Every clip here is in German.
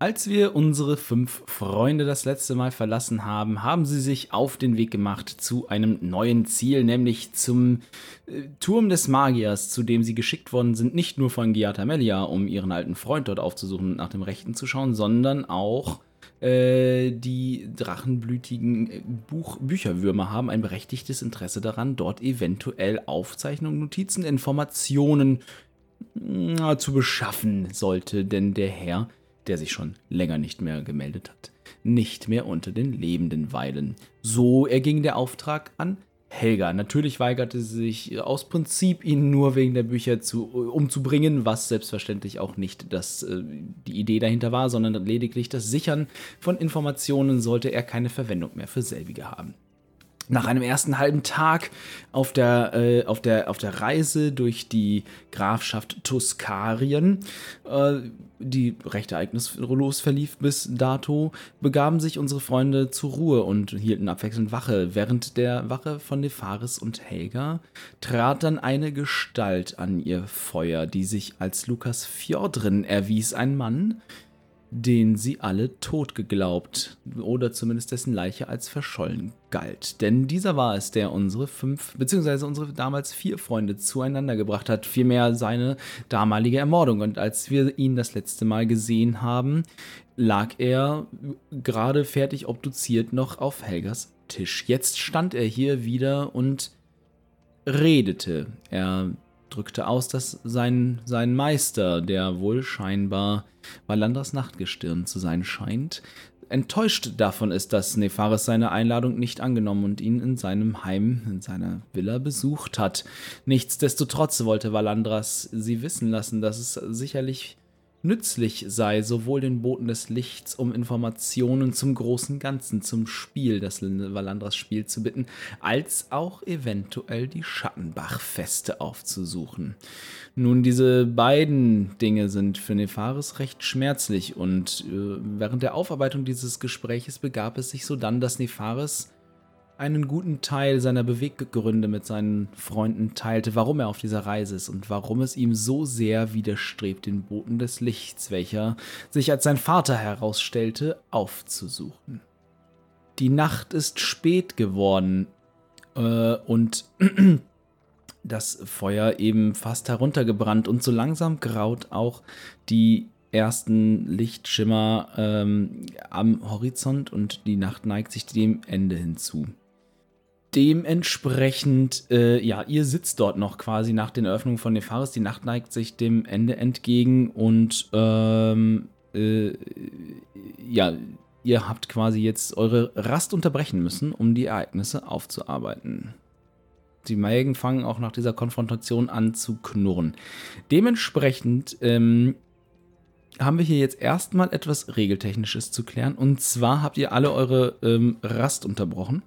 Als wir unsere fünf Freunde das letzte Mal verlassen haben, haben sie sich auf den Weg gemacht zu einem neuen Ziel, nämlich zum äh, Turm des Magiers, zu dem sie geschickt worden sind, nicht nur von Giata Melia, um ihren alten Freund dort aufzusuchen und nach dem Rechten zu schauen, sondern auch äh, die drachenblütigen äh, Buch Bücherwürmer haben ein berechtigtes Interesse daran, dort eventuell Aufzeichnungen, Notizen, Informationen na, zu beschaffen, sollte denn der Herr, der sich schon länger nicht mehr gemeldet hat, nicht mehr unter den Lebenden weilen. So erging der Auftrag an Helga. Natürlich weigerte sie sich aus Prinzip, ihn nur wegen der Bücher zu, umzubringen, was selbstverständlich auch nicht das, äh, die Idee dahinter war, sondern lediglich das Sichern von Informationen sollte er keine Verwendung mehr für selbige haben. Nach einem ersten halben Tag auf der, äh, auf der, auf der Reise durch die Grafschaft Tuskarien, äh, die recht ereignislos verlief bis dato, begaben sich unsere Freunde zur Ruhe und hielten abwechselnd Wache. Während der Wache von Nefaris und Helga trat dann eine Gestalt an ihr Feuer, die sich als Lukas Fjordrin erwies, ein Mann, den sie alle tot geglaubt oder zumindest dessen Leiche als verschollen galt. Denn dieser war es, der unsere fünf, beziehungsweise unsere damals vier Freunde zueinander gebracht hat, vielmehr seine damalige Ermordung. Und als wir ihn das letzte Mal gesehen haben, lag er gerade fertig obduziert noch auf Helgas Tisch. Jetzt stand er hier wieder und redete. Er drückte aus, dass sein, sein Meister, der wohl scheinbar Valandras Nachtgestirn zu sein scheint, enttäuscht davon ist, dass Nefaris seine Einladung nicht angenommen und ihn in seinem Heim, in seiner Villa besucht hat. Nichtsdestotrotz wollte Valandras sie wissen lassen, dass es sicherlich nützlich sei, sowohl den Boten des Lichts um Informationen zum großen Ganzen, zum Spiel, das Valandras Spiel zu bitten, als auch eventuell die Schattenbach-Feste aufzusuchen. Nun, diese beiden Dinge sind für Nefaris recht schmerzlich und äh, während der Aufarbeitung dieses Gespräches begab es sich so dann, dass Nefaris einen guten Teil seiner Beweggründe mit seinen Freunden teilte, warum er auf dieser Reise ist und warum es ihm so sehr widerstrebt, den Boten des Lichts, welcher sich als sein Vater herausstellte, aufzusuchen. Die Nacht ist spät geworden äh, und das Feuer eben fast heruntergebrannt und so langsam graut auch die ersten Lichtschimmer ähm, am Horizont und die Nacht neigt sich dem Ende hinzu dementsprechend, äh, ja, ihr sitzt dort noch quasi nach den Eröffnungen von Nefaris. Die Nacht neigt sich dem Ende entgegen und ähm, äh, ja, ihr habt quasi jetzt eure Rast unterbrechen müssen, um die Ereignisse aufzuarbeiten. Die Mägen fangen auch nach dieser Konfrontation an zu knurren. Dementsprechend ähm, haben wir hier jetzt erstmal etwas Regeltechnisches zu klären. Und zwar habt ihr alle eure ähm, Rast unterbrochen.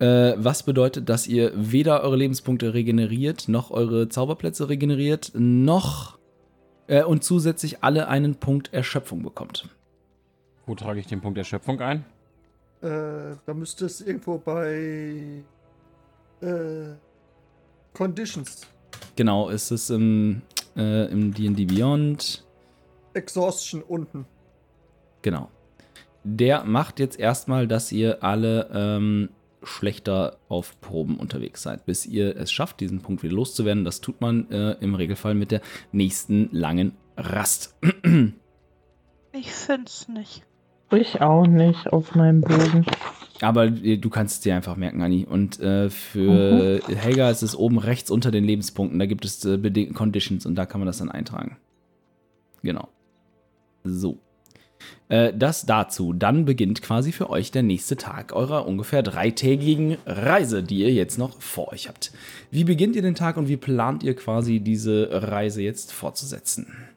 Äh, was bedeutet, dass ihr weder eure Lebenspunkte regeneriert, noch eure Zauberplätze regeneriert, noch äh, und zusätzlich alle einen Punkt Erschöpfung bekommt. Wo trage ich den Punkt Erschöpfung ein? Äh, da müsste es irgendwo bei äh, Conditions. Genau, ist es im äh, im D&D Beyond. Exhaustion unten. Genau. Der macht jetzt erstmal, dass ihr alle ähm, schlechter auf Proben unterwegs seid, bis ihr es schafft, diesen Punkt wieder loszuwerden. Das tut man äh, im Regelfall mit der nächsten langen Rast. ich finde es nicht. Ich auch nicht auf meinem Bogen. Aber äh, du kannst es dir einfach merken, Anni. Und äh, für mhm. Helga ist es oben rechts unter den Lebenspunkten. Da gibt es äh, Conditions und da kann man das dann eintragen. Genau. So. Äh, das dazu. Dann beginnt quasi für euch der nächste Tag eurer ungefähr dreitägigen Reise, die ihr jetzt noch vor euch habt. Wie beginnt ihr den Tag und wie plant ihr quasi diese Reise jetzt fortzusetzen?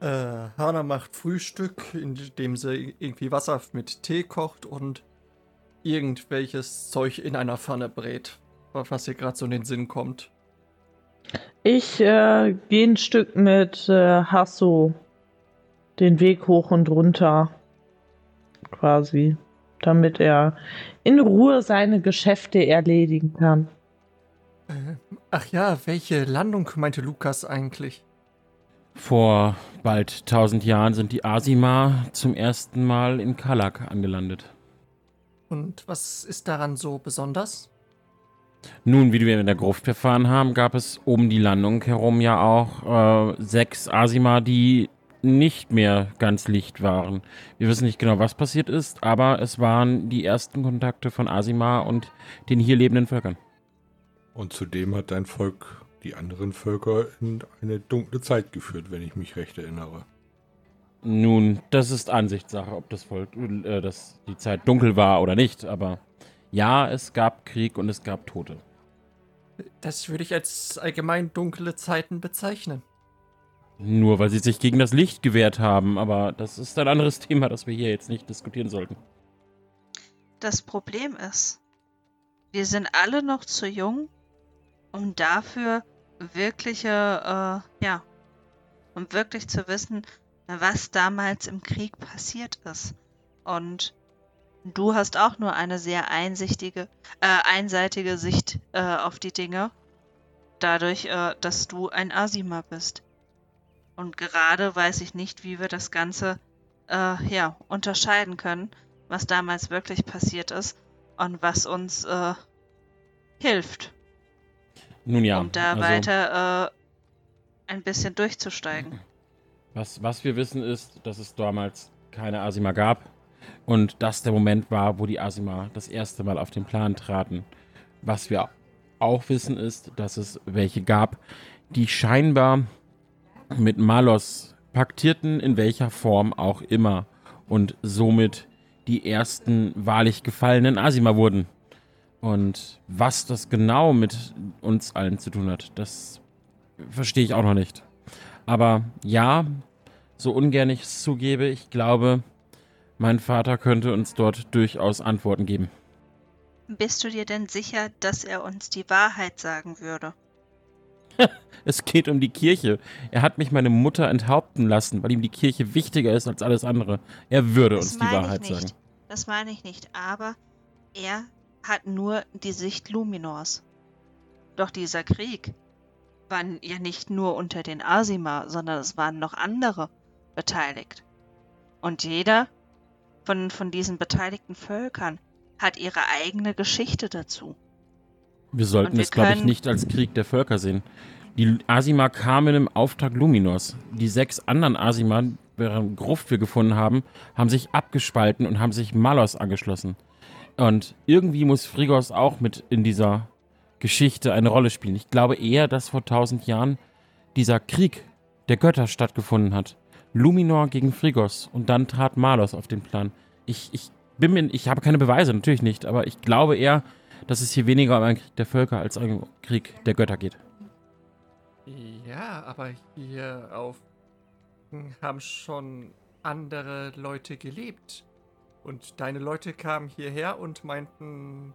Äh, Hana macht Frühstück, indem sie irgendwie Wasser mit Tee kocht und irgendwelches Zeug in einer Pfanne brät, was ihr gerade so in den Sinn kommt. Ich äh, gehe ein Stück mit äh, Hasso den Weg hoch und runter. Quasi. Damit er in Ruhe seine Geschäfte erledigen kann. Äh, ach ja, welche Landung meinte Lukas eigentlich? Vor bald tausend Jahren sind die Asima zum ersten Mal in Kalak angelandet. Und was ist daran so besonders? Nun, wie wir in der Gruft erfahren haben, gab es um die Landung herum ja auch äh, sechs Asima, die nicht mehr ganz Licht waren. Wir wissen nicht genau, was passiert ist, aber es waren die ersten Kontakte von Asima und den hier lebenden Völkern. Und zudem hat dein Volk die anderen Völker in eine dunkle Zeit geführt, wenn ich mich recht erinnere. Nun, das ist Ansichtssache, ob das Volk, äh, dass die Zeit dunkel war oder nicht, aber ja, es gab Krieg und es gab Tote. Das würde ich als allgemein dunkle Zeiten bezeichnen. Nur weil sie sich gegen das Licht gewehrt haben, aber das ist ein anderes Thema, das wir hier jetzt nicht diskutieren sollten. Das Problem ist, wir sind alle noch zu jung, um dafür wirkliche, äh, ja, um wirklich zu wissen, was damals im Krieg passiert ist. Und du hast auch nur eine sehr einsichtige, äh, einseitige Sicht äh, auf die Dinge, dadurch, äh, dass du ein Asima bist. Und gerade weiß ich nicht, wie wir das Ganze äh, ja, unterscheiden können, was damals wirklich passiert ist und was uns äh, hilft. Nun ja. Um da also, weiter äh, ein bisschen durchzusteigen. Was, was wir wissen ist, dass es damals keine Asima gab und das der Moment war, wo die Asima das erste Mal auf den Plan traten. Was wir auch wissen ist, dass es welche gab, die scheinbar mit Malos paktierten, in welcher Form auch immer, und somit die ersten wahrlich gefallenen Asima wurden. Und was das genau mit uns allen zu tun hat, das verstehe ich auch noch nicht. Aber ja, so ungern ich es zugebe, ich glaube, mein Vater könnte uns dort durchaus Antworten geben. Bist du dir denn sicher, dass er uns die Wahrheit sagen würde? es geht um die Kirche. Er hat mich meine Mutter enthaupten lassen, weil ihm die Kirche wichtiger ist als alles andere. Er würde Das uns die Wahrheit nicht. sagen. Das meine ich nicht, aber er hat nur die Sicht Luminors. Doch dieser Krieg war ja nicht nur unter den Asima, sondern es waren noch andere beteiligt. Und jeder von, von diesen beteiligten Völkern hat ihre eigene Geschichte dazu. Wir sollten wir es, glaube ich, nicht als Krieg der Völker sehen. Die Asima kamen im Auftrag Luminors. Die sechs anderen Asima, deren Gruft wir gefunden haben, haben sich abgespalten und haben sich Malos angeschlossen. Und irgendwie muss Frigos auch mit in dieser Geschichte eine Rolle spielen. Ich glaube eher, dass vor tausend Jahren dieser Krieg der Götter stattgefunden hat. Luminor gegen Frigos und dann trat Malos auf den Plan. Ich, ich bin mir, ich habe keine Beweise, natürlich nicht, aber ich glaube eher, dass es hier weniger um einen Krieg der Völker als einen Krieg der Götter geht. Ja, aber hier auf haben schon andere Leute gelebt. Und deine Leute kamen hierher und meinten,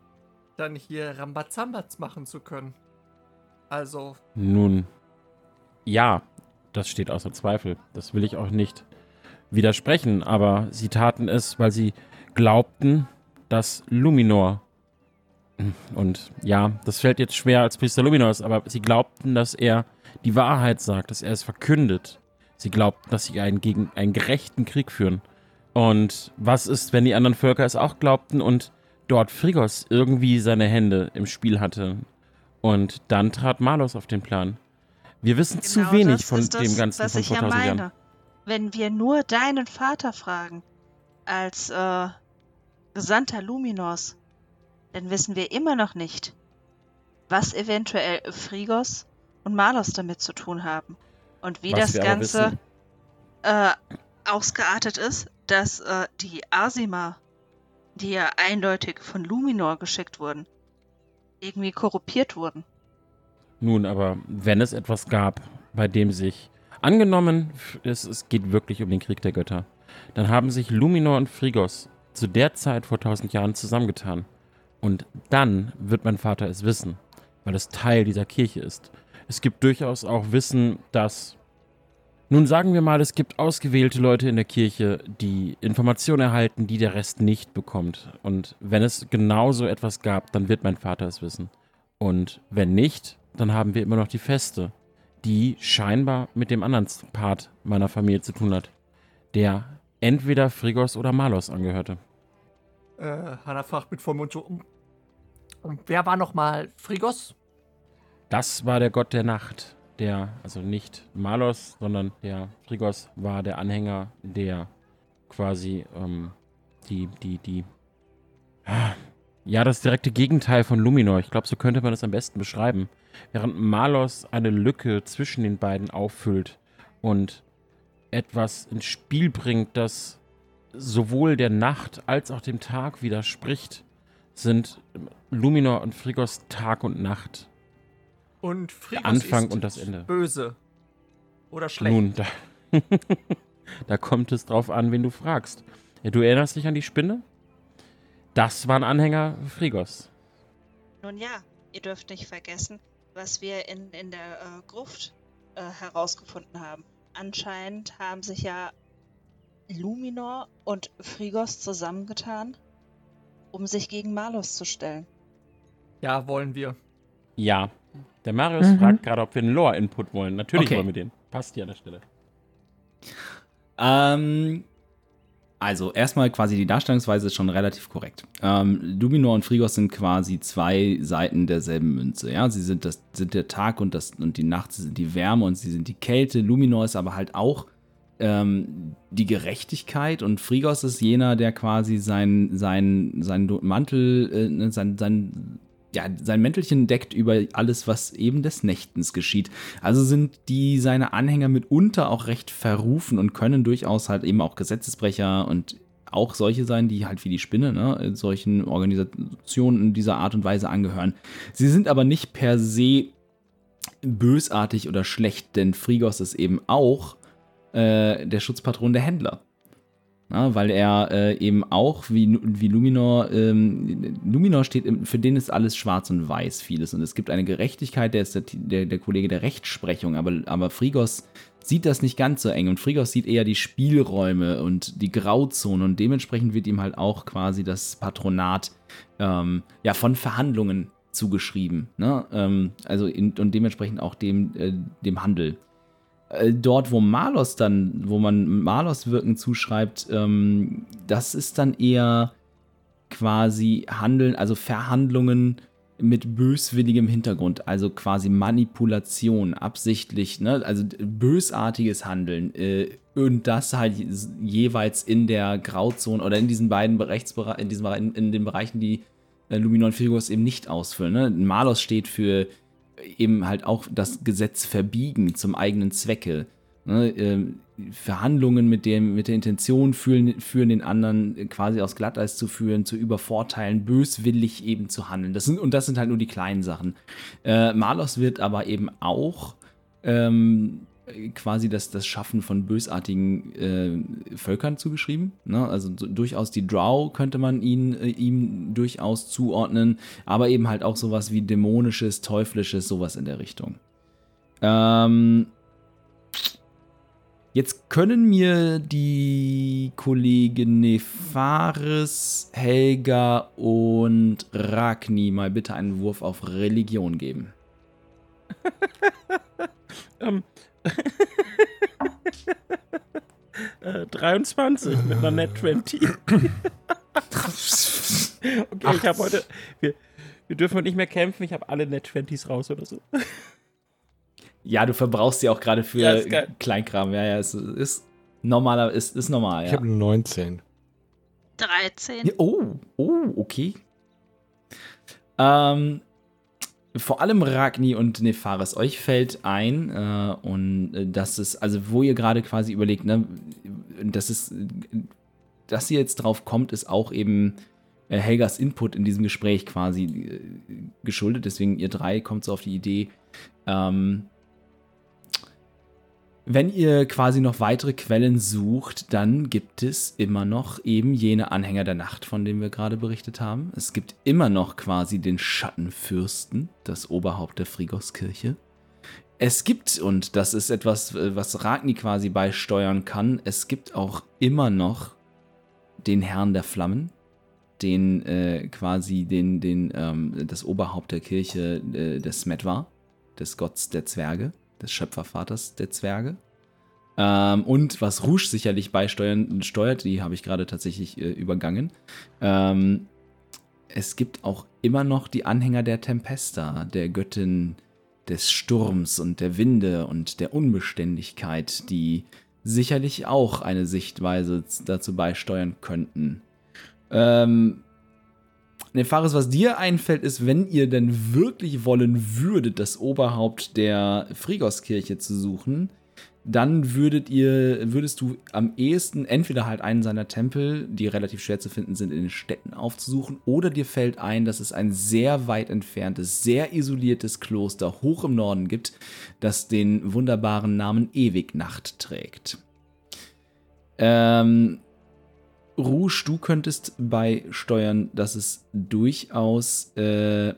dann hier Rambazambaz machen zu können. Also, Nun, ja, das steht außer Zweifel. Das will ich auch nicht widersprechen, aber sie taten es, weil sie glaubten, dass Luminor und ja, das fällt jetzt schwer als Priester Luminors, aber sie glaubten, dass er die Wahrheit sagt, dass er es verkündet. Sie glaubten, dass sie einen gegen einen gerechten Krieg führen. Und was ist, wenn die anderen Völker es auch glaubten und dort Frigos irgendwie seine Hände im Spiel hatte? Und dann trat Malos auf den Plan. Wir wissen zu Genau wenig das von das, dem Ganzen was von ich ja meine. Jahren. Wenn wir nur deinen Vater fragen, als äh, Gesandter Luminors, dann wissen wir immer noch nicht, was eventuell Frigos und Malos damit zu tun haben. Und wie Was das Ganze äh, ausgeartet ist, dass äh, die Asima, die ja eindeutig von Luminor geschickt wurden, irgendwie korruptiert wurden. Nun, aber wenn es etwas gab, bei dem sich Angenommen, es, es geht wirklich um den Krieg der Götter, dann haben sich Luminor und Frigos zu der Zeit vor tausend Jahren zusammengetan. Und dann wird mein Vater es wissen, weil es Teil dieser Kirche ist. Es gibt durchaus auch Wissen, dass nun sagen wir mal, es gibt ausgewählte Leute in der Kirche, die Informationen erhalten, die der Rest nicht bekommt. Und wenn es genauso etwas gab, dann wird mein Vater es wissen. Und wenn nicht, dann haben wir immer noch die Feste, die scheinbar mit dem anderen Part meiner Familie zu tun hat, der entweder Frigos oder Malos angehörte. Äh, Hanna fragt mit vollem so, und, und wer war nochmal Frigos? Das war der Gott der Nacht. Der, also nicht Malos, sondern der Frigos war der Anhänger, der quasi ähm, die, die, die, ja, das direkte Gegenteil von Luminor. Ich glaube, so könnte man das am besten beschreiben. Während Malos eine Lücke zwischen den beiden auffüllt und etwas ins Spiel bringt, das sowohl der Nacht als auch dem Tag widerspricht, sind Luminor und Frigos Tag und Nacht. Und Frigos Der Anfang ist und das Ende. böse. Oder schlecht. Nun, da, da kommt es drauf an, wen du fragst. Du erinnerst dich an die Spinne? Das waren Anhänger Frigos. Nun ja, ihr dürft nicht vergessen, was wir in, in der äh, Gruft äh, herausgefunden haben. Anscheinend haben sich ja Luminor und Frigos zusammengetan, um sich gegen Malus zu stellen. Ja, wollen wir. Ja. Der Marius Mhm. fragt gerade, ob wir einen Lore-Input wollen. Natürlich Okay. wollen wir den. Passt hier an der Stelle. Ähm, also erstmal quasi die Darstellungsweise ist schon relativ korrekt. Ähm, Luminor und Frigos sind quasi zwei Seiten derselben Münze. Ja, sie sind das sind der Tag und das und die Nacht sie sind die Wärme und sie sind die Kälte. Luminor ist aber halt auch ähm, die Gerechtigkeit und Frigos ist jener, der quasi sein sein sein Mantel äh, ne, sein sein ja, sein Mäntelchen deckt über alles, was eben des Nächtens geschieht. Also sind die seine Anhänger mitunter auch recht verrufen und können durchaus halt eben auch Gesetzesbrecher und auch solche sein, die halt wie die Spinne, ne, solchen Organisationen in dieser Art und Weise angehören. Sie sind aber nicht per se bösartig oder schlecht, denn Frigos ist eben auch äh, der Schutzpatron der Händler. Na, weil er äh, eben auch wie, wie Luminor, ähm, Luminor steht, im, für den ist alles schwarz und weiß vieles. Und es gibt eine Gerechtigkeit, der ist der, der, der Kollege der Rechtsprechung, aber, aber Frigos sieht das nicht ganz so eng. Und Frigos sieht eher die Spielräume und die Grauzone. Und dementsprechend wird ihm halt auch quasi das Patronat ähm, ja, von Verhandlungen zugeschrieben. Ne? Ähm, also in, und dementsprechend auch dem, äh, dem Handel dort, wo Malos dann, wo man Malos Wirken zuschreibt, ähm, das ist dann eher quasi Handeln, also Verhandlungen mit böswilligem Hintergrund, also quasi Manipulation, absichtlich, ne, also bösartiges Handeln äh, und das halt jeweils in der Grauzone oder in diesen beiden Rechtsbereichen, in, in, den Bereichen, die äh, Luminor und Figos eben nicht ausfüllen. Ne? Malos steht für eben halt auch das Gesetz verbiegen zum eigenen Zwecke. Ne, ähm, Verhandlungen mit, dem, mit der Intention führen, führen den anderen quasi aus Glatteis zu führen, zu übervorteilen, böswillig eben zu handeln. Das sind, und das sind halt nur die kleinen Sachen. Äh, Malos wird aber eben auch ähm, quasi das, das Schaffen von bösartigen äh, Völkern zugeschrieben. Ne? Also so, durchaus die Drow könnte man ihn, äh, ihm durchaus zuordnen, aber eben halt auch sowas wie dämonisches, teuflisches, sowas in der Richtung. Ähm, jetzt können mir die Kollegen Nefaris, Helga und Ragni mal bitte einen Wurf auf Religion geben. Ähm. äh, 23 mit einer Net 20. okay, ich habe heute. Wir, wir dürfen heute nicht mehr kämpfen. Ich habe alle Net 20s raus oder so. Ja, du verbrauchst sie auch gerade für Ja. Kleinkram. Ja, ja, es ist normaler, ist, ist normal, Ich ja. habe 19. 13. Ja, Oh, oh, okay. Ähm, vor allem Ragni und Nefaris, euch fällt ein, äh, und äh, das ist, also wo ihr gerade quasi überlegt, ne, das ist, dass ihr jetzt drauf kommt, ist auch eben äh, Helgas Input in diesem Gespräch quasi äh, geschuldet. Deswegen ihr drei kommt so auf die Idee, ähm, Wenn ihr quasi noch weitere Quellen sucht, dann gibt es immer noch eben jene Anhänger der Nacht, von denen wir gerade berichtet haben. Es gibt immer noch quasi den Schattenfürsten, das Oberhaupt der Frigoskirche. Es gibt, und das ist etwas, äh, was Ragni quasi beisteuern kann, es gibt auch immer noch den Herrn der Flammen, den äh, quasi den, den, ähm, das Oberhaupt der Kirche äh, des Smetwa, des Gotts der Zwerge, des Schöpfervaters der Zwerge. Ähm, und was Rouge sicherlich beisteuern steuert, die habe ich gerade tatsächlich äh, übergangen. Ähm, es gibt auch immer noch die Anhänger der Tempesta, der Göttin des Sturms und der Winde und der Unbeständigkeit, die sicherlich auch eine Sichtweise dazu beisteuern könnten. Ähm, Nefaris, was dir einfällt, ist, wenn ihr denn wirklich wollen würdet, das Oberhaupt der Frigoskirche zu suchen, dann würdet ihr, würdest du am ehesten entweder halt einen seiner Tempel, die relativ schwer zu finden sind, in den Städten aufzusuchen, oder dir fällt ein, dass es ein sehr weit entferntes, sehr isoliertes Kloster hoch im Norden gibt, das den wunderbaren Namen Ewignacht trägt. Ähm, Rouge, du könntest beisteuern, dass es durchaus, äh,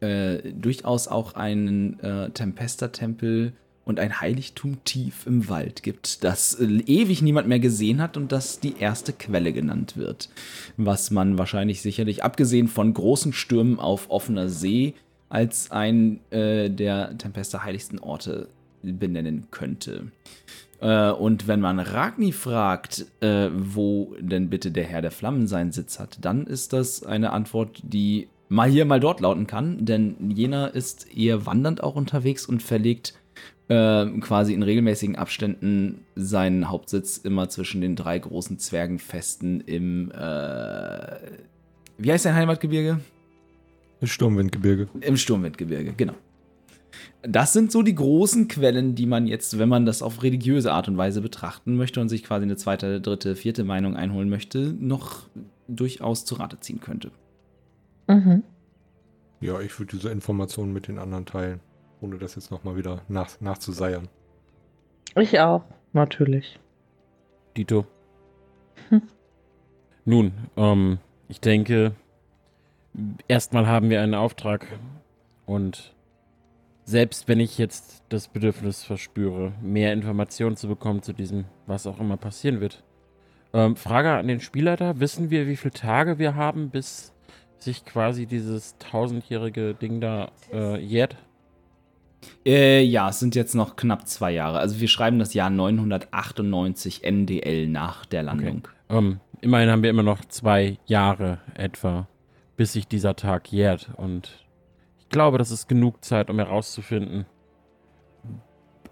äh, durchaus auch einen äh, Tempesta-Tempel und ein Heiligtum tief im Wald gibt, das äh, ewig niemand mehr gesehen hat und das die erste Quelle genannt wird. Was man wahrscheinlich sicherlich, abgesehen von großen Stürmen auf offener See, als ein äh, der Tempesta heiligsten Orte benennen könnte. Äh, und wenn man Ragni fragt, äh, wo denn bitte der Herr der Flammen seinen Sitz hat, dann ist das eine Antwort, die mal hier, mal dort lauten kann, denn jener ist eher wandernd auch unterwegs und verlegt äh, quasi in regelmäßigen Abständen seinen Hauptsitz immer zwischen den drei großen Zwergenfesten im, äh, wie heißt dein Heimatgebirge? Im Sturmwindgebirge. Im Sturmwindgebirge, genau. Das sind so die großen Quellen, die man jetzt, wenn man das auf religiöse Art und Weise betrachten möchte und sich quasi eine zweite, dritte, vierte Meinung einholen möchte, noch durchaus zu Rate ziehen könnte. Mhm. Ja, ich würde diese Informationen mit den anderen teilen, ohne das jetzt nochmal wieder nach, nachzuseiern. Ich auch, natürlich. Dito. Hm. Nun, ähm, ich denke, erstmal haben wir einen Auftrag und selbst wenn ich jetzt das Bedürfnis verspüre, mehr Informationen zu bekommen zu diesem, was auch immer passieren wird. Ähm, Frage an den Spieler da, wissen wir, wie viele Tage wir haben, bis sich quasi dieses tausendjährige Ding da äh, jährt? Äh, ja, es sind jetzt noch knapp zwei Jahre. Also wir schreiben das Jahr 998 NDL nach der Landung. Okay. Ähm, immerhin haben wir immer noch zwei Jahre etwa, bis sich dieser Tag jährt. Und glaube, das ist genug Zeit, um herauszufinden,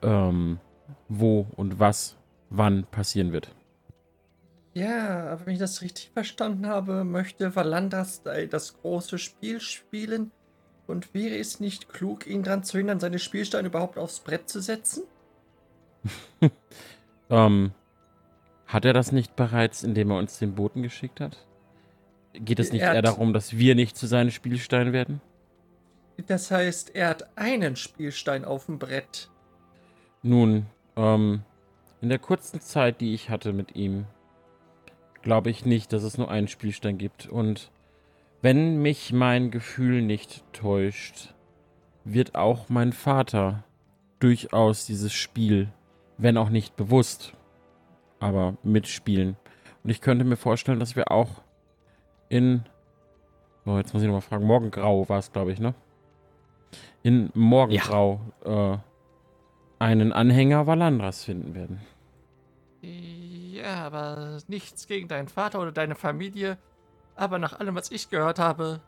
ähm, wo und was wann passieren wird. Ja, aber wenn ich das richtig verstanden habe, möchte Valandras das große Spiel spielen. Und wäre es nicht klug, ihn daran zu hindern, seine Spielsteine überhaupt aufs Brett zu setzen? ähm, hat er das nicht bereits, indem er uns den Boten geschickt hat? Geht es nicht Er eher darum, dass wir nicht zu seinen Spielsteinen werden? Das heißt, er hat einen Spielstein auf dem Brett. Nun, ähm, in der kurzen Zeit, die ich hatte mit ihm, glaube ich nicht, dass es nur einen Spielstein gibt. Und wenn mich mein Gefühl nicht täuscht, wird auch mein Vater durchaus dieses Spiel, wenn auch nicht bewusst, aber mitspielen. Und ich könnte mir vorstellen, dass wir auch in, oh, jetzt muss ich nochmal fragen, Morgengrau war es, glaube ich, ne? In Morgengrau äh, einen Anhänger Valandras finden werden. Ja, aber nichts gegen deinen Vater oder deine Familie. Aber nach allem, was ich gehört habe,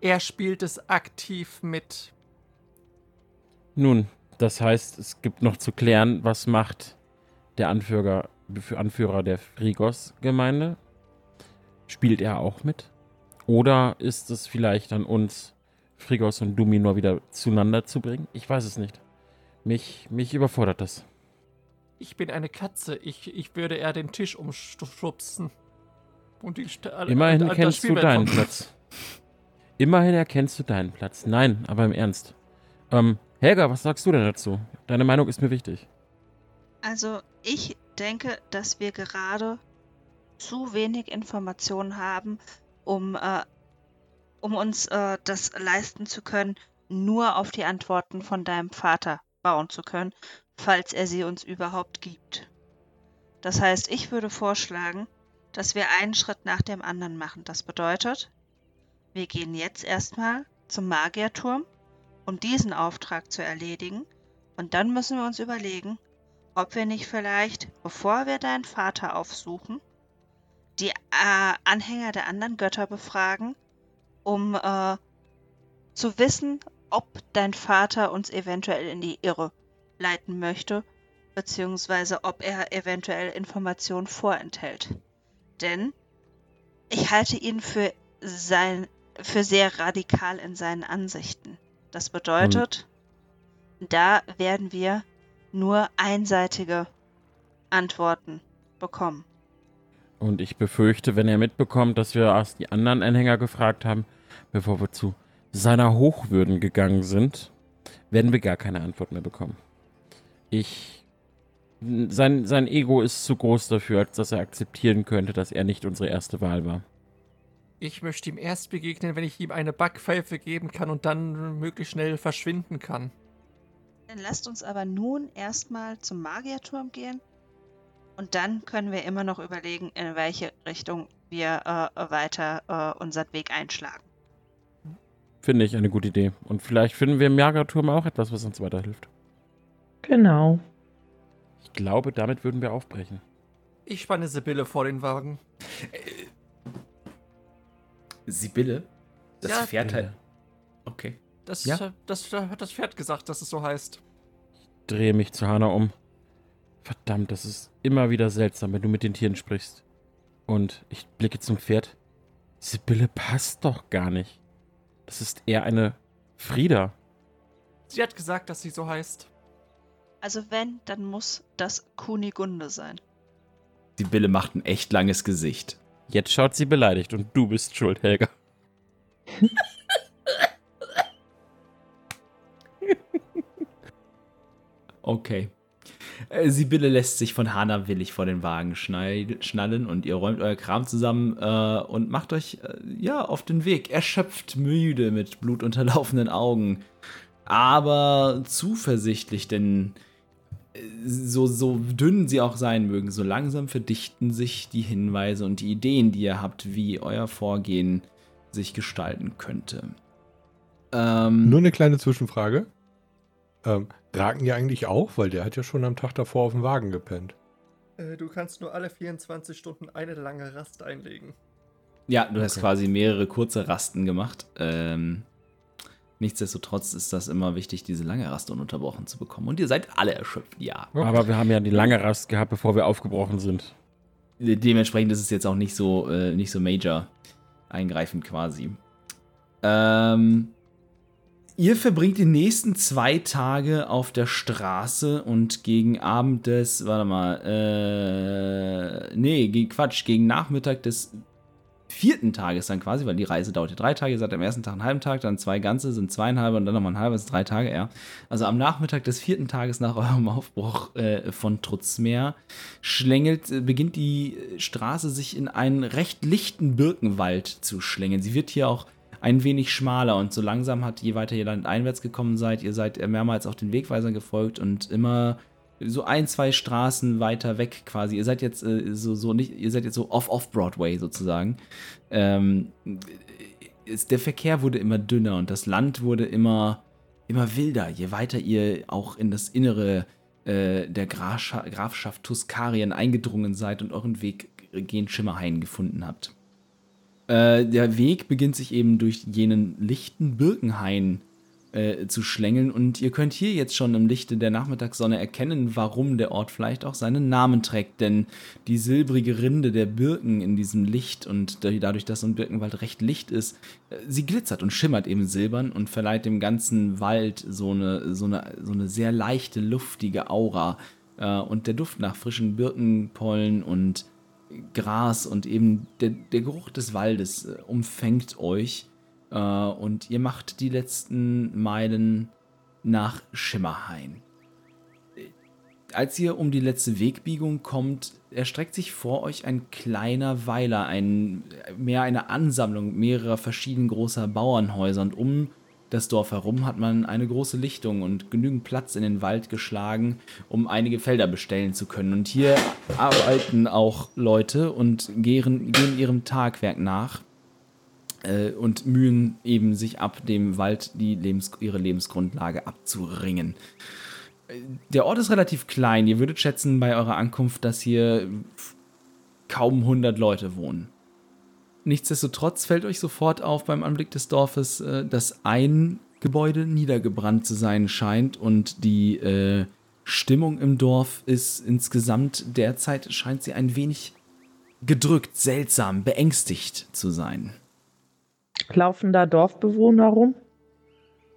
er spielt es aktiv mit. Nun, das heißt, es gibt noch zu klären, was macht der Anführer, Anführer der Frigos-Gemeinde? Spielt er auch mit? Oder ist es vielleicht an uns, Frigos und Duminor wieder zueinander zu bringen? Ich weiß es nicht. Mich, mich überfordert das. Ich bin eine Katze. Ich, ich würde eher den Tisch umschubsen. Und die St- Immerhin äh, das kennst du deinen Platz. Immerhin erkennst du deinen Platz. Nein, aber im Ernst. Ähm, Helga, was sagst du denn dazu? Deine Meinung ist mir wichtig. Also ich denke, dass wir gerade zu wenig Informationen haben, um, äh, um uns äh, das leisten zu können, nur auf die Antworten von deinem Vater bauen zu können, falls er sie uns überhaupt gibt. Das heißt, ich würde vorschlagen, dass wir einen Schritt nach dem anderen machen. Das bedeutet, wir gehen jetzt erstmal zum Magierturm, um diesen Auftrag zu erledigen, und dann müssen wir uns überlegen, ob wir nicht vielleicht, bevor wir deinen Vater aufsuchen, die äh, Anhänger der anderen Götter befragen, um äh, zu wissen, ob dein Vater uns eventuell in die Irre leiten möchte, beziehungsweise ob er eventuell Informationen vorenthält. Denn ich halte ihn für sein für sehr radikal in seinen Ansichten. Das bedeutet, hm. da werden wir nur einseitige Antworten bekommen. Und ich befürchte, wenn er mitbekommt, dass wir erst die anderen Anhänger gefragt haben, bevor wir zu seiner Hochwürden gegangen sind, werden wir gar keine Antwort mehr bekommen. Ich. Sein, sein Ego ist zu groß dafür, als dass er akzeptieren könnte, dass er nicht unsere erste Wahl war. Ich möchte ihm erst begegnen, wenn ich ihm eine Backpfeife geben kann und dann möglichst schnell verschwinden kann. Dann lasst uns aber nun erstmal zum Magierturm gehen und dann können wir immer noch überlegen, in welche Richtung wir äh, weiter äh, unseren Weg einschlagen. Finde ich eine gute Idee. Und vielleicht finden wir im Magierturm auch etwas, was uns weiterhilft. Genau. Ich glaube, damit würden wir aufbrechen. Ich spanne Sibylle vor den Wagen. Äh, Sibylle? Das Ja. Pferd halt. Okay. Das, Ja. äh, das, das hat das Pferd gesagt, dass es so heißt. Drehe mich zu Hannah um. Verdammt, das ist immer wieder seltsam, wenn du mit den Tieren sprichst. Und ich blicke zum Pferd. Sibylle passt doch gar nicht. Das ist eher eine Frieda. Sie hat gesagt, dass sie so heißt. Also wenn, dann muss das Kunigunde sein. Sibylle macht ein echt langes Gesicht. Jetzt schaut sie beleidigt und du bist schuld, Helga. Okay. Äh, Sibylle lässt sich von Hana willig vor den Wagen schnall schnallen und ihr räumt euer Kram zusammen äh, und macht euch äh, ja auf den Weg. Erschöpft, müde, mit blutunterlaufenden Augen, aber zuversichtlich, denn äh, so, so dünn sie auch sein mögen, so langsam verdichten sich die Hinweise und die Ideen, die ihr habt, wie euer Vorgehen sich gestalten könnte. Ähm, Nur eine kleine Zwischenfrage. Ähm, Draken ja eigentlich auch, weil der hat ja schon am Tag davor auf dem Wagen gepennt. Äh, du kannst nur alle 24 Stunden eine lange Rast einlegen. Ja, du hast Okay. quasi mehrere kurze Rasten gemacht. Ähm, nichtsdestotrotz ist das immer wichtig, diese lange Rast ununterbrochen zu bekommen. Und ihr seid alle erschöpft, ja. Aber wir haben ja die lange Rast gehabt, bevor wir aufgebrochen sind. Dementsprechend ist es jetzt auch nicht so, äh, nicht so major eingreifend quasi. Ähm, ihr verbringt die nächsten zwei Tage auf der Straße und gegen Abend des, warte mal, äh, nee, Quatsch, gegen Nachmittag des vierten Tages dann quasi, weil die Reise dauert ja drei Tage, ihr seid am ersten Tag einen halben Tag, dann zwei ganze, sind zweieinhalb und dann nochmal ein halbes, drei Tage, ja. Also am Nachmittag des vierten Tages nach eurem Aufbruch äh, von Trutzmeer schlängelt, äh, beginnt die Straße sich in einen recht lichten Birkenwald zu schlängeln. Sie wird hier auch ein wenig schmaler und so langsam hat, je weiter ihr landeinwärts gekommen seid, ihr seid mehrmals auch den Wegweisern gefolgt und immer so ein, zwei Straßen weiter weg quasi. Ihr seid jetzt äh, so, so nicht, ihr seid jetzt so off-off-Broadway sozusagen. Ähm, ist, der Verkehr wurde immer dünner und das Land wurde immer, immer wilder, je weiter ihr auch in das Innere äh, der Grafschaft, Grafschaft Tuskarien eingedrungen seid und euren Weg gen Schimmerhain gefunden habt. Äh, der Weg beginnt sich eben durch jenen lichten Birkenhain äh, zu schlängeln und ihr könnt hier jetzt schon im Lichte der Nachmittagssonne erkennen, warum der Ort vielleicht auch seinen Namen trägt, denn die silbrige Rinde der Birken in diesem Licht und dadurch, dass so ein Birkenwald recht licht ist, äh, sie glitzert und schimmert eben silbern und verleiht dem ganzen Wald so eine, so eine, so eine sehr leichte, luftige Aura. Äh, und der Duft nach frischen Birkenpollen und Gras und eben der, der Geruch des Waldes äh, umfängt euch äh, und ihr macht die letzten Meilen nach Schimmerhain. als ihr um die letzte Wegbiegung kommt, erstreckt sich vor euch ein kleiner Weiler, ein, mehr eine Ansammlung mehrerer verschieden großer Bauernhäuser. Und um das Dorf herum hat man eine große Lichtung und genügend Platz in den Wald geschlagen, um einige Felder bestellen zu können. Und hier arbeiten auch Leute und gehen, gehen ihrem Tagwerk nach äh, und mühen eben sich ab dem Wald die Lebens ihre Lebensgrundlage abzuringen. Der Ort ist relativ klein. Ihr würdet schätzen bei eurer Ankunft, dass hier kaum 100 Leute wohnen. Nichtsdestotrotz fällt euch sofort auf beim Anblick des Dorfes, äh, dass ein Gebäude niedergebrannt zu sein scheint und die äh, Stimmung im Dorf ist insgesamt derzeit scheint sie ein wenig gedrückt, seltsam, beängstigt zu sein. Laufen da Dorfbewohner rum?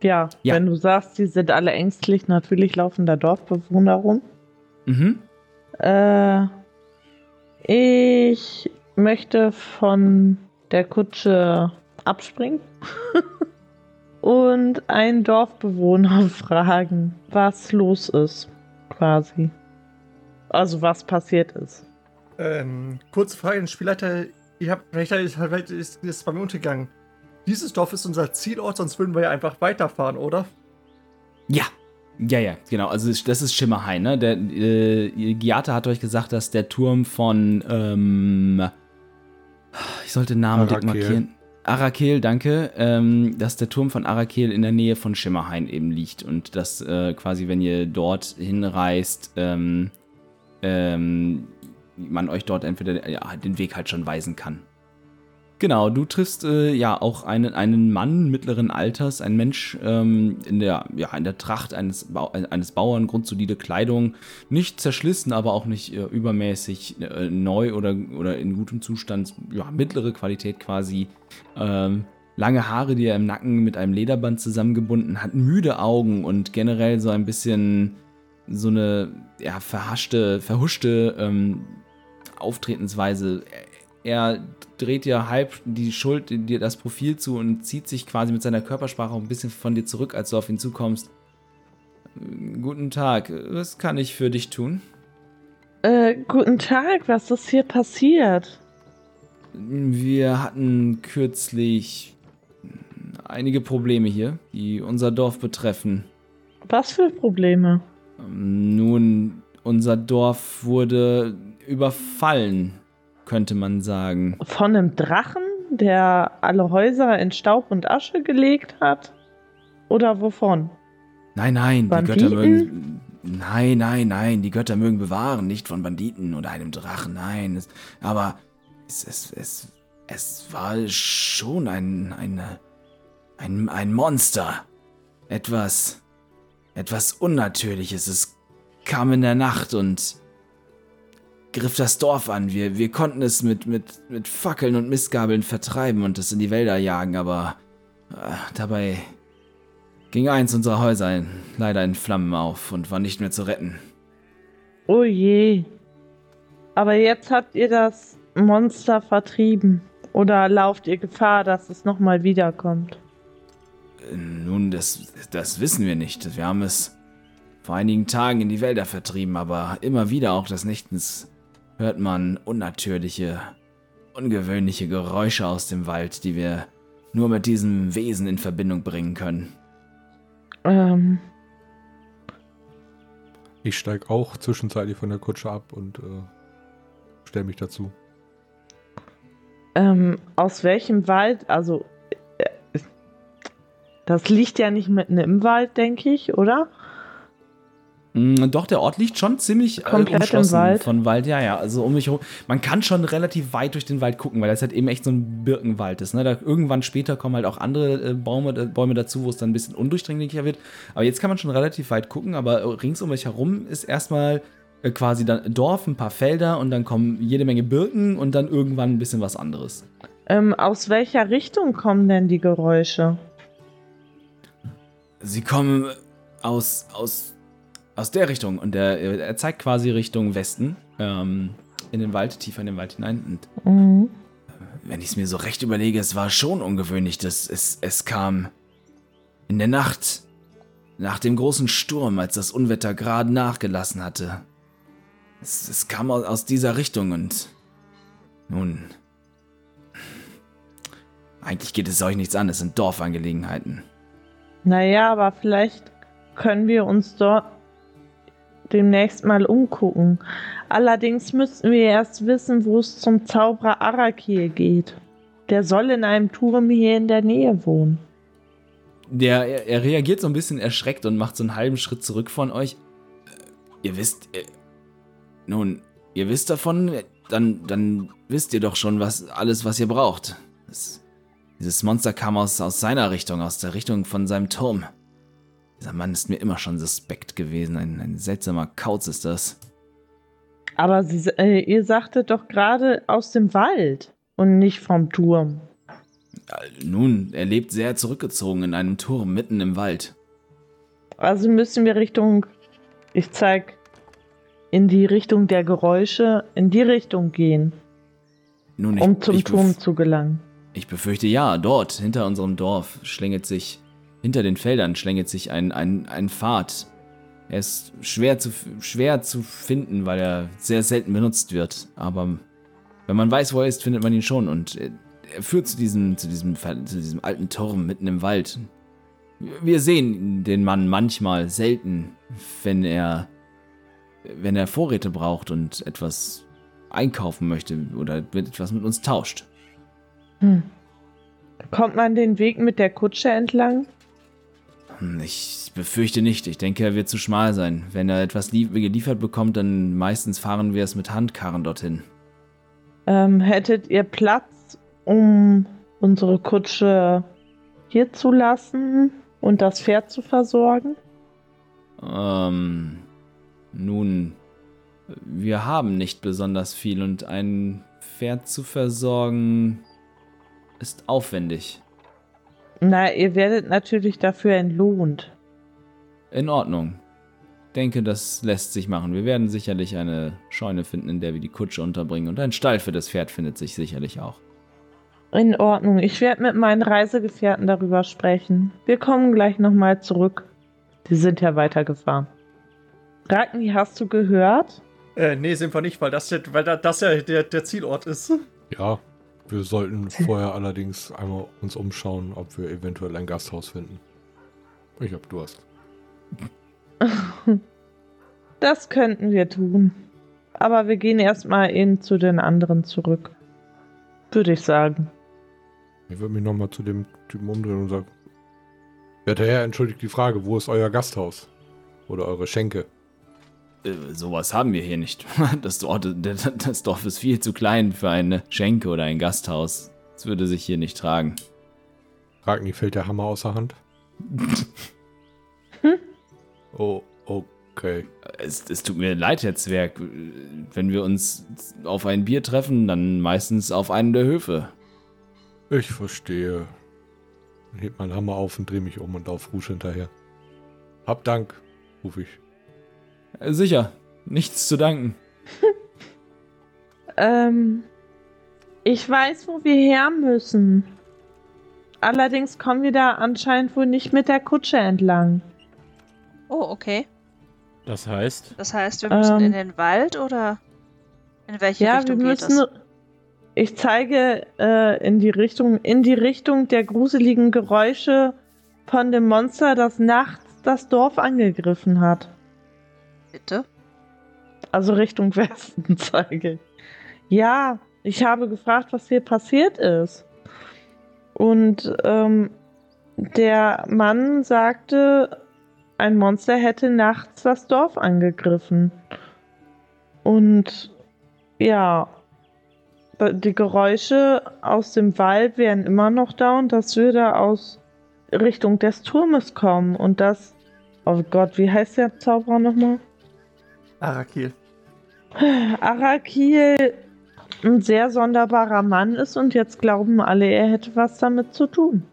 Ja, Ja. wenn du sagst, die sind alle ängstlich, natürlich laufen da Dorfbewohner rum. Mhm. Äh, ich möchte von der Kutsche abspringen und einen Dorfbewohner fragen, was los ist, quasi. Also was passiert ist. Ähm, kurze Frage, den Spielleiter. Ihr habt recht, vielleicht ist ist bei mir untergegangen. Dieses Dorf ist unser Zielort, sonst würden wir ja einfach weiterfahren, oder? Ja. Ja, ja, genau. Also es- das ist Schimmerhain, ne? Der äh, Giata hat euch gesagt, dass der Turm von ähm, ich sollte den Namen dick Arakel. markieren. Arakel, danke. Ähm, dass der Turm von Arakel in der Nähe von Schimmerhain eben liegt und dass äh, quasi, wenn ihr dort hinreist, ähm, ähm, man euch dort entweder ja, den Weg halt schon weisen kann. Genau, du triffst äh, ja auch einen, einen Mann mittleren Alters, ein Mensch ähm, in, der, ja, in der Tracht eines, Bau, äh, eines Bauern, grundsolide Kleidung, nicht zerschlissen, aber auch nicht äh, übermäßig äh, neu oder, oder in gutem Zustand, ja, mittlere Qualität quasi. Ähm, lange Haare, die er im Nacken mit einem Lederband zusammengebunden hat, müde Augen und generell so ein bisschen so eine ja, verhaschte, verhuschte ähm, Auftretensweise. Er dreht dir halb die Schuld, dir das Profil zu und zieht sich quasi mit seiner Körpersprache auch ein bisschen von dir zurück, als du auf ihn zukommst. Guten Tag, was kann ich für dich tun? Äh, guten Tag, was ist hier passiert? Wir hatten kürzlich einige Probleme hier, die unser Dorf betreffen. Was für Probleme? Ähm, Nun, unser Dorf wurde überfallen, könnte man sagen. Von einem Drachen, der alle Häuser in Staub und Asche gelegt hat? Oder wovon? Nein, nein, die Banditen? Götter mögen. Nein, nein, nein, die Götter mögen bewahren, nicht von Banditen oder einem Drachen, nein. Es, aber es, es, es, es war schon ein, eine, ein, ein Monster. Etwas, etwas Unnatürliches. Es kam in der Nacht und griff das Dorf an. Wir, wir konnten es mit, mit, mit Fackeln und Mistgabeln vertreiben und es in die Wälder jagen, aber äh, dabei ging eins unserer Häuser in, leider in Flammen auf und war nicht mehr zu retten. Oh je. Aber jetzt habt ihr das Monster vertrieben. Oder lauft ihr Gefahr, dass es nochmal wiederkommt? Äh, Nun, das, das wissen wir nicht. Wir haben es vor einigen Tagen in die Wälder vertrieben, aber immer wieder auch des Nächtens hört man unnatürliche, ungewöhnliche Geräusche aus dem Wald, die wir nur mit diesem Wesen in Verbindung bringen können. Ähm, Ich steige auch zwischenzeitlich von der Kutsche ab und äh, stelle mich dazu. ähm, aus welchem Wald? Also, äh, das liegt ja nicht mitten im Wald, denke ich, oder? Mm, Doch, der Ort liegt schon ziemlich äh, Komplett im umschlossen Wald? von Wald. Ja, ja, also um mich herum. Man kann schon relativ weit durch den Wald gucken, weil das halt eben echt so ein Birkenwald ist. Ne? Da irgendwann später kommen halt auch andere äh, Bäume, äh, Bäume dazu, wo es dann ein bisschen undurchdringlicher wird. Aber jetzt kann man schon relativ weit gucken, aber äh, rings um euch herum ist erstmal äh, quasi dann ein Dorf, ein paar Felder und dann kommen jede Menge Birken und dann irgendwann ein bisschen was anderes. Ähm, aus welcher Richtung kommen denn die Geräusche? Sie kommen aus, aus, aus der Richtung und er, er zeigt quasi Richtung Westen, ähm, in den Wald, tiefer in den Wald hinein. Und Mhm. wenn ich es mir so recht überlege, es war schon ungewöhnlich, dass es, es kam in der Nacht nach dem großen Sturm, als das Unwetter gerade nachgelassen hatte. Es, es kam aus, aus dieser Richtung und nun, eigentlich geht es euch nichts an, es sind Dorfangelegenheiten. Naja, aber vielleicht können wir uns dort demnächst mal umgucken. Allerdings müssten wir erst wissen, wo es zum Zauberer Arakir geht. Der soll in einem Turm hier in der Nähe wohnen. Der, er, er reagiert so ein bisschen erschreckt und macht so einen halben Schritt zurück von euch. Äh, Ihr wisst, äh, nun, ihr wisst davon, dann, dann wisst ihr doch schon, was alles, was ihr braucht. Das, dieses Monster kam aus, aus seiner Richtung, aus der Richtung von seinem Turm. Dieser Mann ist mir immer schon suspekt gewesen. Ein, ein seltsamer Kauz ist das. Aber sie, äh, ihr sagtet doch gerade aus dem Wald und nicht vom Turm. Nun, er lebt sehr zurückgezogen in einem Turm mitten im Wald. Also müssen wir Richtung, ich zeig, in die Richtung der Geräusche, in die Richtung gehen, Nun, um zum ich Turm zu gelangen. Ich befürchte ja, dort, hinter unserem Dorf, schlängelt sich, hinter den Feldern schlängelt sich ein, ein, ein Pfad. Er ist schwer zu, schwer zu finden, weil er sehr selten benutzt wird. Aber wenn man weiß, wo er ist, findet man ihn schon. Und er führt zu diesem, zu diesem, zu diesem alten Turm mitten im Wald. Wir sehen den Mann manchmal selten, wenn er, wenn er Vorräte braucht und etwas einkaufen möchte oder etwas mit uns tauscht. Hm. Kommt man den Weg mit der Kutsche entlang? Ich befürchte nicht. Ich denke, er wird zu schmal sein. Wenn er etwas lie- geliefert bekommt, dann meistens fahren wir es mit Handkarren dorthin. Ähm, hättet ihr Platz, um unsere Kutsche hier zu lassen und das Pferd zu versorgen? Ähm, nun, wir haben nicht besonders viel und ein Pferd zu versorgen ist aufwendig. Na, ihr werdet natürlich dafür entlohnt. In Ordnung. Denke, das lässt sich machen. Wir werden sicherlich eine Scheune finden, in der wir die Kutsche unterbringen. Und ein Stall für das Pferd findet sich sicherlich auch. In Ordnung. Ich werde mit meinen Reisegefährten darüber sprechen. Wir kommen gleich nochmal zurück. Die sind ja weitergefahren. Ragni, hast du gehört? Äh, nee, sind wir nicht, weil das, ja- weil da- das ja der, der Zielort ist. Ja, wir sollten vorher allerdings einmal uns umschauen, ob wir eventuell ein Gasthaus finden. Ich hab Durst. Das könnten wir tun. Aber wir gehen erstmal eben zu den anderen zurück. Würde ich sagen. Ich würde mich nochmal zu dem Typen umdrehen und sagen: Werter Herr, entschuldigt die Frage, wo ist euer Gasthaus? Oder eure Schenke? Äh, sowas haben wir hier nicht. Das Dorf, das Dorf ist viel zu klein für eine Schenke oder ein Gasthaus. Das würde sich hier nicht tragen. Ragni fällt der Hammer außer Hand. oh, okay. Es, es tut mir leid, Herr Zwerg. Wenn wir uns auf ein Bier treffen, dann meistens auf einen der Höfe. Ich verstehe. Dann hebt meinen Hammer auf und drehe mich um und lauf Rouge hinterher. Hab Dank, ruf ich. Äh, Sicher, nichts zu danken. Ähm, ich weiß, wo wir her müssen. Allerdings kommen wir da anscheinend wohl nicht mit der Kutsche entlang. Oh, okay. Das heißt, Das heißt, wir müssen Ähm. in den Wald oder in welche ja, wir Richtung geht müssen. es? Ich zeige äh, in die Richtung, in die Richtung der gruseligen Geräusche von dem Monster, das nachts das Dorf angegriffen hat. Bitte? Also Richtung Westen zeige ich. Ja, ich habe gefragt, was hier passiert ist. Und ähm, der Mann sagte, ein Monster hätte nachts das Dorf angegriffen. Und ja, die Geräusche aus dem Wald wären immer noch da und das würde aus Richtung des Turmes kommen. Und das, oh Gott, wie heißt der Zauberer nochmal? Arakil. Arakil ein sehr sonderbarer Mann ist und jetzt glauben alle, er hätte was damit zu tun.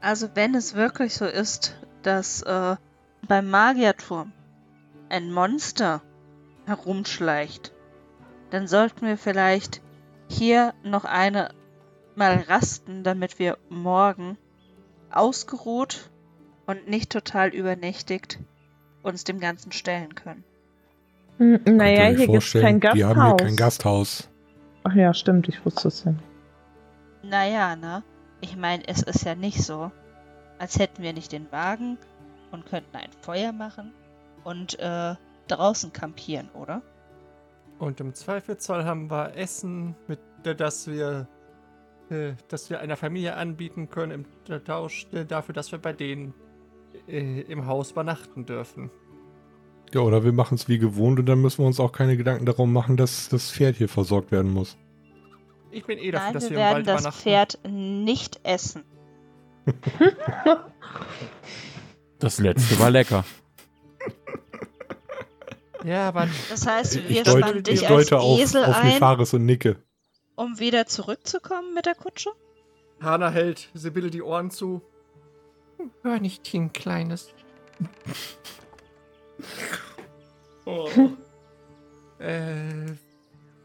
Also wenn es wirklich so ist, dass äh, beim Magierturm ein Monster herumschleicht, dann sollten wir vielleicht hier noch eine mal rasten, damit wir morgen ausgeruht und nicht total übernächtigt uns dem Ganzen stellen können. Naja, hier gibt es kein Gasthaus. Die haben hier kein Gasthaus. Ach ja, stimmt, ich wusste es ja nicht. Naja, ne? Ich meine, es ist ja nicht so, als hätten wir nicht den Wagen und könnten ein Feuer machen und äh, draußen kampieren, oder? Und im Zweifelsfall haben wir Essen, mit der- das wir, äh, das wir einer Familie anbieten können im Tausch dafür, dass wir bei denen äh, im Haus übernachten dürfen. Ja, oder wir machen es wie gewohnt und dann müssen wir uns auch keine Gedanken darum machen, dass das Pferd hier versorgt werden muss. Ich bin eh dafür, Nein, dass wir wir, im werden Wald das. Pferd nicht essen. Das letzte war lecker. Ja, aber Das heißt, wir spannen ich dich als deute auf, Esel auf ein, Nefaris und nicke. um wieder zurückzukommen mit der Kutsche? Hana hält Sibylle die Ohren zu. Hör nicht hin, Kleines. Oh. äh,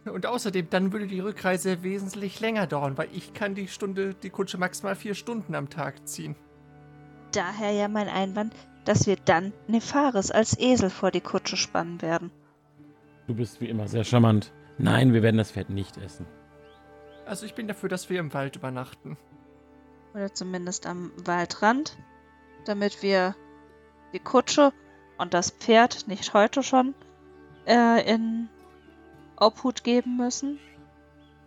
und außerdem, dann würde die Rückreise wesentlich länger dauern, weil ich kann die Stunde, die Kutsche maximal vier Stunden am Tag ziehen. Daher ja mein Einwand, dass wir dann Nefaris als Esel vor die Kutsche spannen werden. Du bist wie immer sehr charmant. Nein, wir werden das Pferd nicht essen. Also ich bin dafür, dass wir im Wald übernachten. Oder zumindest am Waldrand, damit wir die Kutsche und das Pferd nicht heute schon äh, in Obhut geben müssen.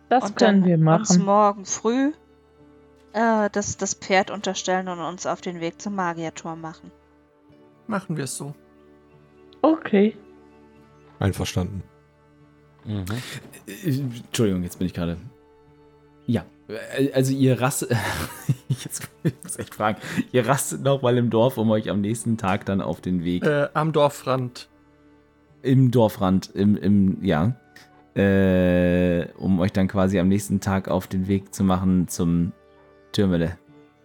Das und können dann wir uns machen. morgen früh äh, das, das Pferd unterstellen und uns auf den Weg zum Magierturm machen. Machen wir es so. Okay. Einverstanden. Mhm. Äh, Entschuldigung, jetzt bin ich gerade. Ja, also ihr rastet. jetzt muss ich echt fragen. Ihr rastet nochmal im Dorf, um euch am nächsten Tag dann auf den Weg Äh, am Dorfrand. im Dorfrand, im, im, ja, äh, um euch dann quasi am nächsten Tag auf den Weg zu machen zum Türmele.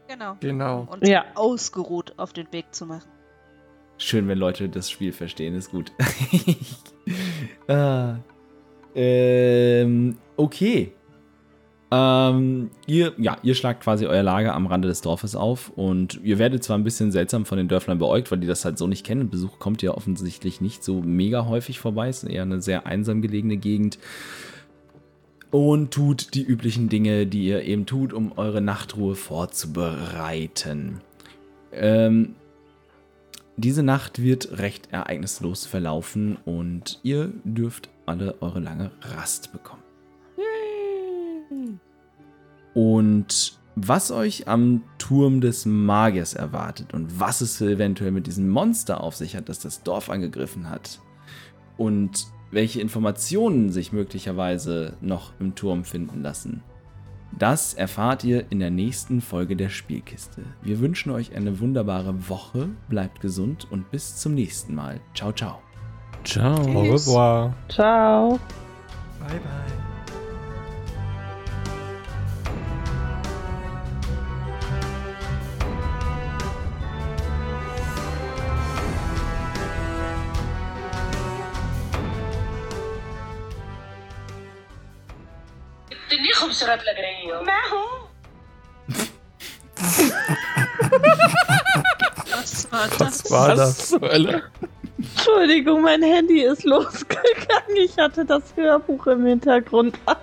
Genau. Genau. Uns Ja. ausgeruht auf den Weg zu machen. Schön, wenn Leute das Spiel verstehen, ist gut. ah, ähm, okay. Ähm, ihr, ja, ihr schlagt quasi euer Lager am Rande des Dorfes auf und ihr werdet zwar ein bisschen seltsam von den Dörflern beäugt, weil die das halt so nicht kennen. Besuch kommt ja offensichtlich nicht so mega häufig vorbei. Es ist eher eine sehr einsam gelegene Gegend. Und tut die üblichen Dinge, die ihr eben tut, um eure Nachtruhe vorzubereiten. Ähm, diese Nacht wird recht ereignislos verlaufen und ihr dürft alle eure lange Rast bekommen. Und was euch am Turm des Magiers erwartet und was es eventuell mit diesem Monster auf sich hat, das das Dorf angegriffen hat und welche Informationen sich möglicherweise noch im Turm finden lassen, das erfahrt ihr in der nächsten Folge der Spielkiste. Wir wünschen euch eine wunderbare Woche, bleibt gesund und bis zum nächsten Mal. Ciao, ciao. Ciao. Au revoir. Ciao. Bye, bye. खूबसूरत लग रही हो मैं हूँ Was war das? Was war das? zur Hölle? Entschuldigung, mein Handy ist losgegangen. Ich hatte das Hörbuch im Hintergrund an.